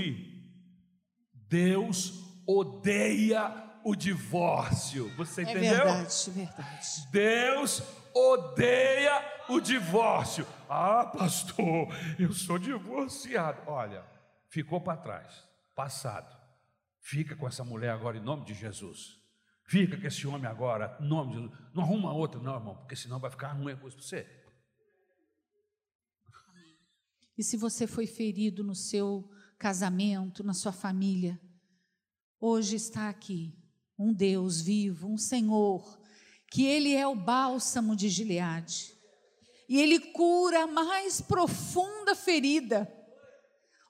Deus odeia o divórcio. Você é entendeu? verdade, verdade. Deus odeia o divórcio. Ah, pastor, eu sou divorciado. Olha, ficou para trás, passado. Fica com essa mulher agora em nome de Jesus. Fica com esse homem agora, em nome de Jesus. Não arruma outra, não, irmão, porque senão vai ficar ruim a coisa para você. E se você foi ferido no seu casamento, na sua família, hoje está aqui um Deus vivo, um Senhor, que Ele é o bálsamo de Gileade. E Ele cura a mais profunda ferida.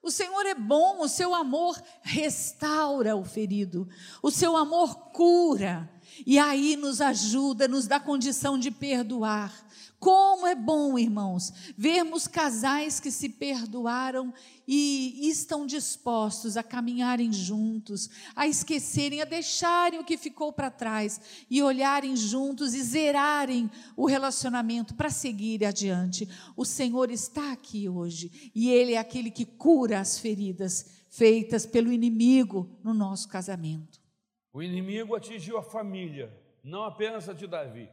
O Senhor é bom, o seu amor restaura o ferido, o seu amor cura, e aí nos ajuda, nos dá condição de perdoar. Como é bom, irmãos, vermos casais que se perdoaram e estão dispostos a caminharem juntos, a esquecerem, a deixarem o que ficou para trás e olharem juntos e zerarem o relacionamento para seguir adiante. O Senhor está aqui hoje e Ele é aquele que cura as feridas feitas pelo inimigo no nosso casamento. O inimigo atingiu a família, não apenas a de Davi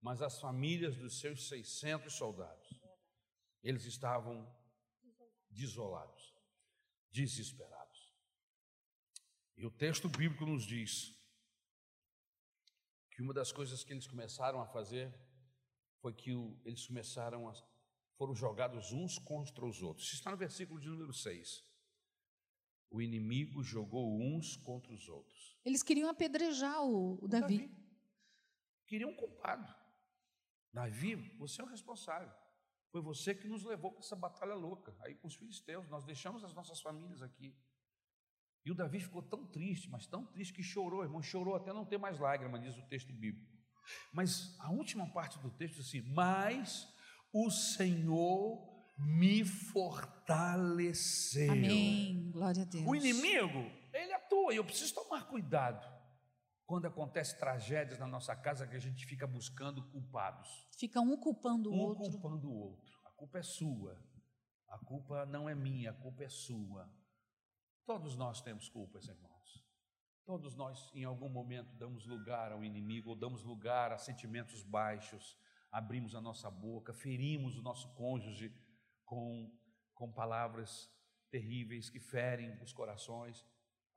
mas as famílias dos seus 600 soldados. Eles estavam desolados, desesperados. E o texto bíblico nos diz que uma das coisas que eles começaram a fazer foi que eles começaram a foram jogados uns contra os outros. Isso está no versículo de número 6. O inimigo jogou uns contra os outros. Eles queriam apedrejar o, o Davi. Davi. Queriam um culpado. Davi, você é o responsável. Foi você que nos levou para essa batalha louca, aí com os filisteus. Nós deixamos as nossas famílias aqui. E o Davi ficou tão triste, mas tão triste que chorou, irmão, chorou até não ter mais lágrima, diz o texto bíblico. Mas a última parte do texto diz assim: Mas o Senhor me fortaleceu. Amém. Glória a Deus. O inimigo, eu preciso tomar cuidado quando acontece tragédias na nossa casa que a gente fica buscando culpados. Fica um culpando o um outro. Um culpando o outro. A culpa é sua. A culpa não é minha, a culpa é sua. Todos nós temos culpas, irmãos. Todos nós, em algum momento, damos lugar ao inimigo, ou damos lugar a sentimentos baixos, abrimos a nossa boca, ferimos o nosso cônjuge com, com palavras terríveis que ferem os corações.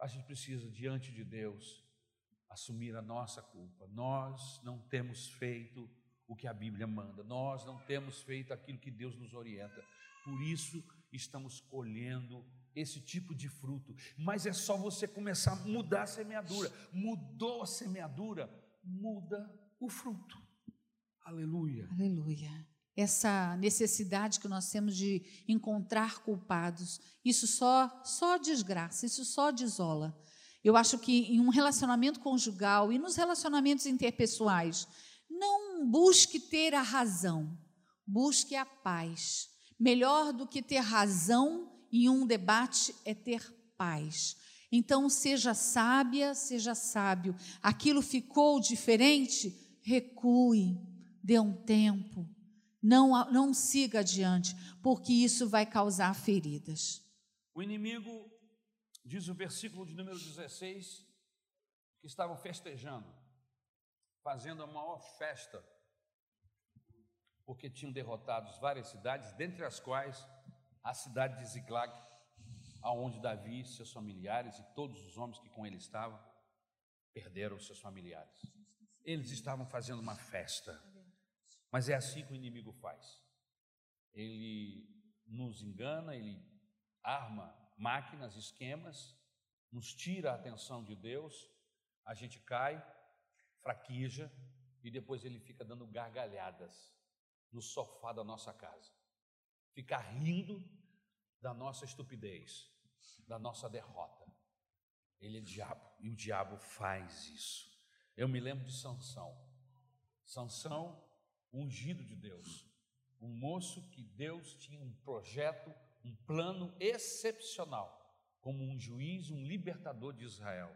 A gente precisa, diante de Deus, assumir a nossa culpa. Nós não temos feito o que a Bíblia manda, nós não temos feito aquilo que Deus nos orienta. Por isso estamos colhendo esse tipo de fruto. Mas é só você começar a mudar a semeadura. Mudou a semeadura, muda o fruto. Aleluia. Aleluia. Essa necessidade que nós temos de encontrar culpados, isso só só desgraça, isso só desola. Eu acho que em um relacionamento conjugal e nos relacionamentos interpessoais, não busque ter a razão, busque a paz. Melhor do que ter razão em um debate é ter paz. Então, seja sábia, seja sábio. Aquilo ficou diferente? Recue, dê um tempo. Não, não siga adiante, porque isso vai causar feridas. O inimigo diz o versículo de número 16, que estavam festejando, fazendo a maior festa, porque tinham derrotado várias cidades, dentre as quais a cidade de Ziklag, aonde Davi, seus familiares e todos os homens que com ele estavam, perderam seus familiares. Eles estavam fazendo uma festa. Mas é assim que o inimigo faz. Ele nos engana, ele arma máquinas, esquemas, nos tira a atenção de Deus, a gente cai, fraqueja e depois ele fica dando gargalhadas no sofá da nossa casa. Fica rindo da nossa estupidez, da nossa derrota. Ele é diabo e o diabo faz isso. Eu me lembro de Sansão. Sansão, ungido de Deus, um moço que Deus tinha um projeto um plano excepcional, como um juiz, um libertador de Israel.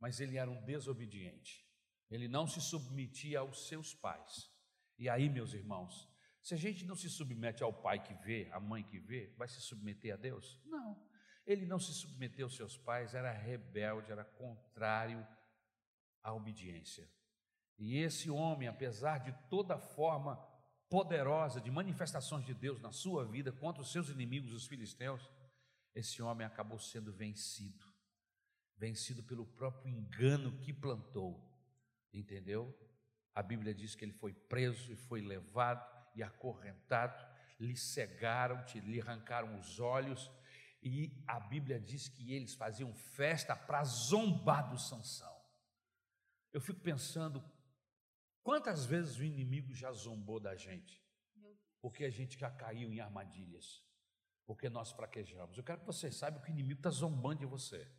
Mas ele era um desobediente, ele não se submetia aos seus pais. E aí, meus irmãos, se a gente não se submete ao pai que vê, à mãe que vê, vai se submeter a Deus? Não. Ele não se submeteu aos seus pais, era rebelde, era contrário à obediência. E esse homem, apesar de toda forma poderosa de manifestações de Deus na sua vida contra os seus inimigos, os filisteus, esse homem acabou sendo vencido, vencido pelo próprio engano que plantou, entendeu? A Bíblia diz que ele foi preso e foi levado e acorrentado, lhe cegaram, lhe arrancaram os olhos E a Bíblia diz que eles faziam festa para zombar do Sansão. Eu fico pensando quantas vezes o inimigo já zombou da gente, porque a gente já caiu em armadilhas, porque nós fraquejamos. Eu quero que você saiba que o inimigo está zombando de você,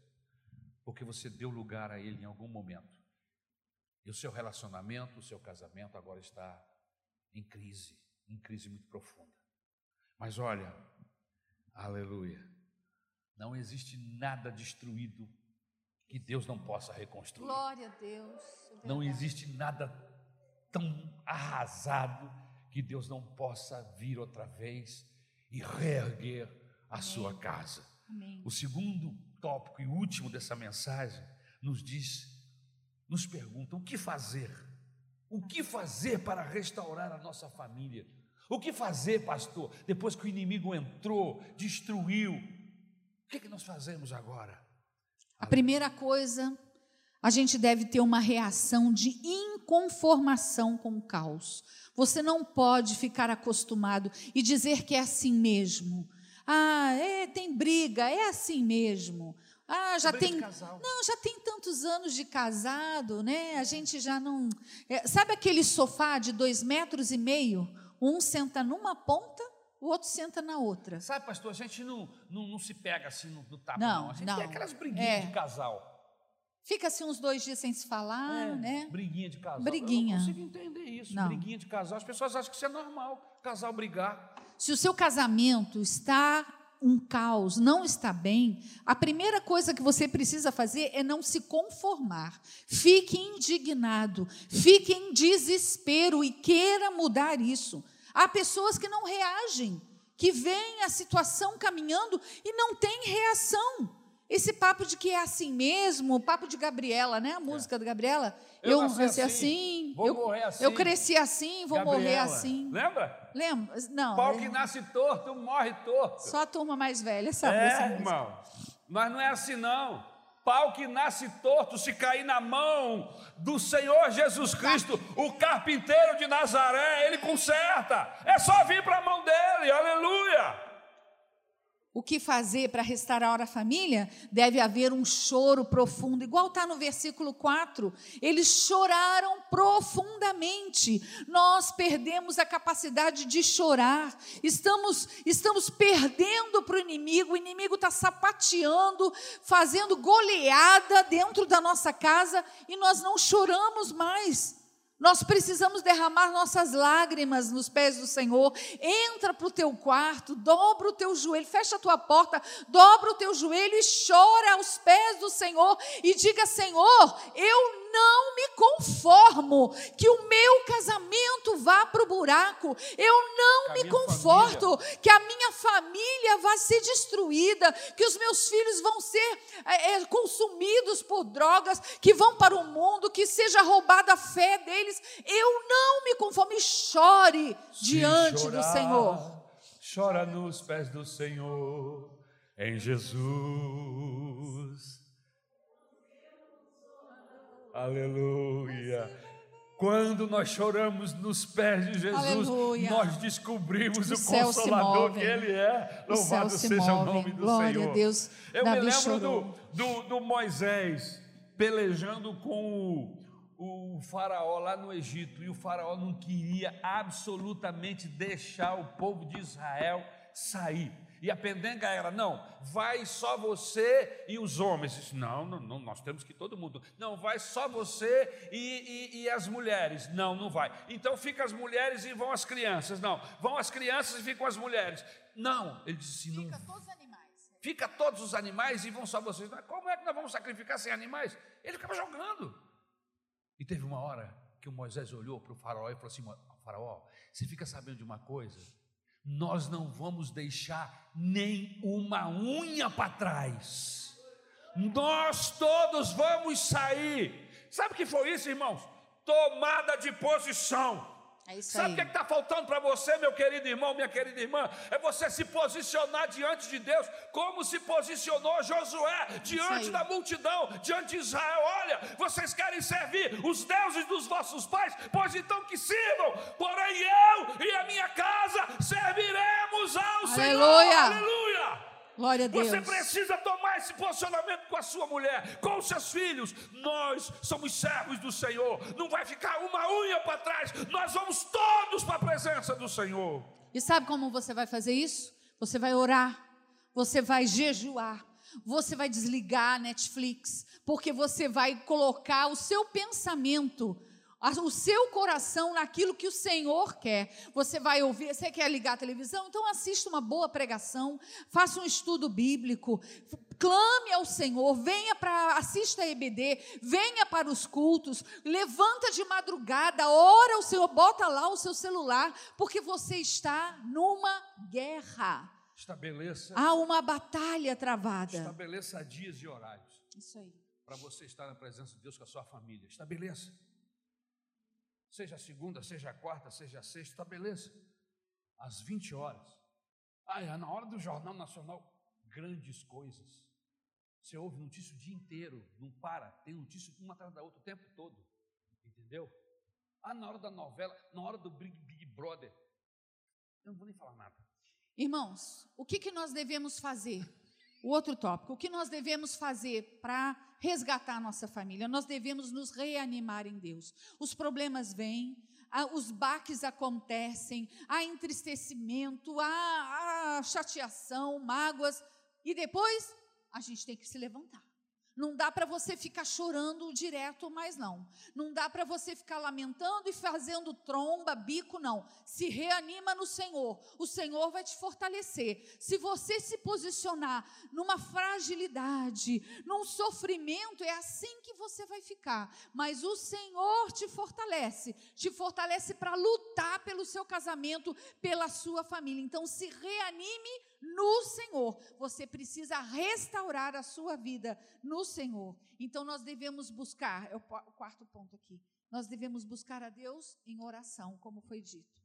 porque você deu lugar a ele em algum momento. E o seu relacionamento, o seu casamento agora está em crise, em crise muito profunda. Mas olha, aleluia, não existe nada destruído que Deus não possa reconstruir. Glória a Deus. É não existe nada tão arrasado que Deus não possa vir outra vez e reerguer a Amém. sua casa. Amém. O segundo tópico e último dessa mensagem nos diz, nos pergunta: o que fazer? O que fazer para restaurar a nossa família? O que fazer, pastor, depois que o inimigo entrou, destruiu? O que, é que nós fazemos agora? A primeira coisa, a gente deve ter uma reação de inconformação com o caos. Você não pode ficar acostumado e dizer que é assim mesmo. Ah, é, tem briga, é assim mesmo. Ah, já tem. Não, já tem tantos anos de casado, né? A gente já não. É, sabe aquele sofá de dois metros e meio? Um senta numa ponta o outro senta na outra. Sabe, pastor, a gente não, não, não se pega assim no, no tapa, não. não. A gente não. tem aquelas briguinhas é. de casal. Fica assim uns dois dias sem se falar, é, né? Briguinha de casal. Briguinha. Eu não consigo entender isso. Não. Briguinha de casal. As pessoas acham que isso é normal, casal brigar. Se o seu casamento está um caos, não está bem, a primeira coisa que você precisa fazer é não se conformar. Fique indignado, fique em desespero e queira mudar isso. Há pessoas que não reagem, que veem a situação caminhando e não têm reação. Esse papo de que é assim mesmo, o papo de Gabriela, né? A música é. da Gabriela. Eu, eu nasci assim, assim, vou eu, morrer assim. Eu cresci assim, vou Gabriela. morrer assim. Lembra? Lembra? Não. Pau que nasce torto, morre torto. Só a turma mais velha sabe É, irmão. Mas não é assim não pau que nasce torto, se cair na mão do Senhor Jesus Cristo, o carpinteiro de Nazaré, ele conserta. É só vir para a mão dele, aleluia o que fazer para restaurar a família, deve haver um choro profundo, igual está no versículo 4. Eles choraram profundamente. Nós perdemos a capacidade de chorar, estamos, estamos perdendo para o inimigo, o inimigo está sapateando, fazendo goleada dentro da nossa casa e nós não choramos mais. Nós precisamos derramar nossas lágrimas nos pés do Senhor. Entra para o teu quarto, dobra o teu joelho, fecha a tua porta, dobra o teu joelho e chora aos pés do Senhor e diga: Senhor, eu não me conformo que o meu casamento vá para o buraco. Eu não me conforto família. que a minha família vá ser destruída, que os meus filhos vão ser é, é, consumidos por drogas, que vão para o mundo, que seja roubada a fé deles. Eu não me conformo. E chore Se diante chorar, do Senhor. Chora nos pés do Senhor, em Jesus. Aleluia. Quando nós choramos nos pés de Jesus, Aleluia. nós descobrimos o, o consolador que Ele é. Louvado seja o nome do Glória Senhor. A Deus. Eu Davi me lembro do, do, do, Moisés pelejando com o, o faraó lá no Egito, e o faraó não queria absolutamente deixar o povo de Israel sair. E a pendenga era: não, vai só você e os homens. Disse, não, não, não, nós temos que todo mundo. Não, vai só você e, e, e, as mulheres. Não, não vai. Então fica as mulheres e vão as crianças. Não, vão as crianças e ficam as mulheres. Não, ele disse: não. Fica todos os animais. Fica todos os animais e vão só vocês. Como é que nós vamos sacrificar sem animais? Ele ficava jogando. E teve uma hora que o Moisés olhou para o faraó e falou assim: Faraó, você fica sabendo de uma coisa? Nós não vamos deixar nem uma unha para trás. Nós todos vamos sair. Sabe o que foi isso, irmãos? Tomada de posição. É Sabe o que é está faltando para você, meu querido irmão, minha querida irmã? É você se posicionar diante de Deus, como se posicionou Josué diante da multidão, diante de Israel. Olha, vocês querem servir os deuses dos vossos pais, pois então que sirvam, porém eu e a minha casa serviremos ao Aleluia. Senhor. Aleluia! Glória a Deus. Você precisa tomar esse posicionamento com a sua mulher, com os seus filhos. Nós somos servos do Senhor. Não vai ficar uma unha para trás. Nós vamos todos para a presença do Senhor. E sabe como você vai fazer isso? Você vai orar, você vai jejuar, você vai desligar a Netflix, porque você vai colocar o seu pensamento o seu coração naquilo que o Senhor quer. Você vai ouvir, você quer ligar a televisão? Então assista uma boa pregação, faça um estudo bíblico, clame ao Senhor, venha para assista a EBD, venha para os cultos, levanta de madrugada, ora o Senhor, bota lá o seu celular, porque você está numa guerra. Estabeleça. Há uma batalha travada. Estabeleça dias e horários. Isso aí. Para você estar na presença de Deus com a sua família. Estabeleça. Seja segunda, seja quarta, seja sexta, estabeleça. Às 20 horas. Ah, na hora do Jornal Nacional, grandes coisas. Você ouve notícia o dia inteiro, não para, tem notícia uma atrás da outra o tempo todo. Entendeu? Ah, na hora da novela, na hora do Big, Big Brother. Eu não vou nem falar nada. Irmãos, o que, que nós devemos fazer? O outro tópico, o que nós devemos fazer para resgatar a nossa família? Nós devemos nos reanimar em Deus. Os problemas vêm, os baques acontecem, há entristecimento, há, há chateação, mágoas, e depois a gente tem que se levantar. Não dá para você ficar chorando direto mais não. Não dá para você ficar lamentando e fazendo tromba, bico não. Se reanima no Senhor. O Senhor vai te fortalecer. Se você se posicionar numa fragilidade, num sofrimento, é assim que você vai ficar. Mas o Senhor te fortalece. Te fortalece para lutar pelo seu casamento, pela sua família. Então se reanime no Senhor. Você precisa restaurar a sua vida no Senhor. Então nós devemos buscar, é o quarto ponto aqui. Nós devemos buscar a Deus em oração, como foi dito.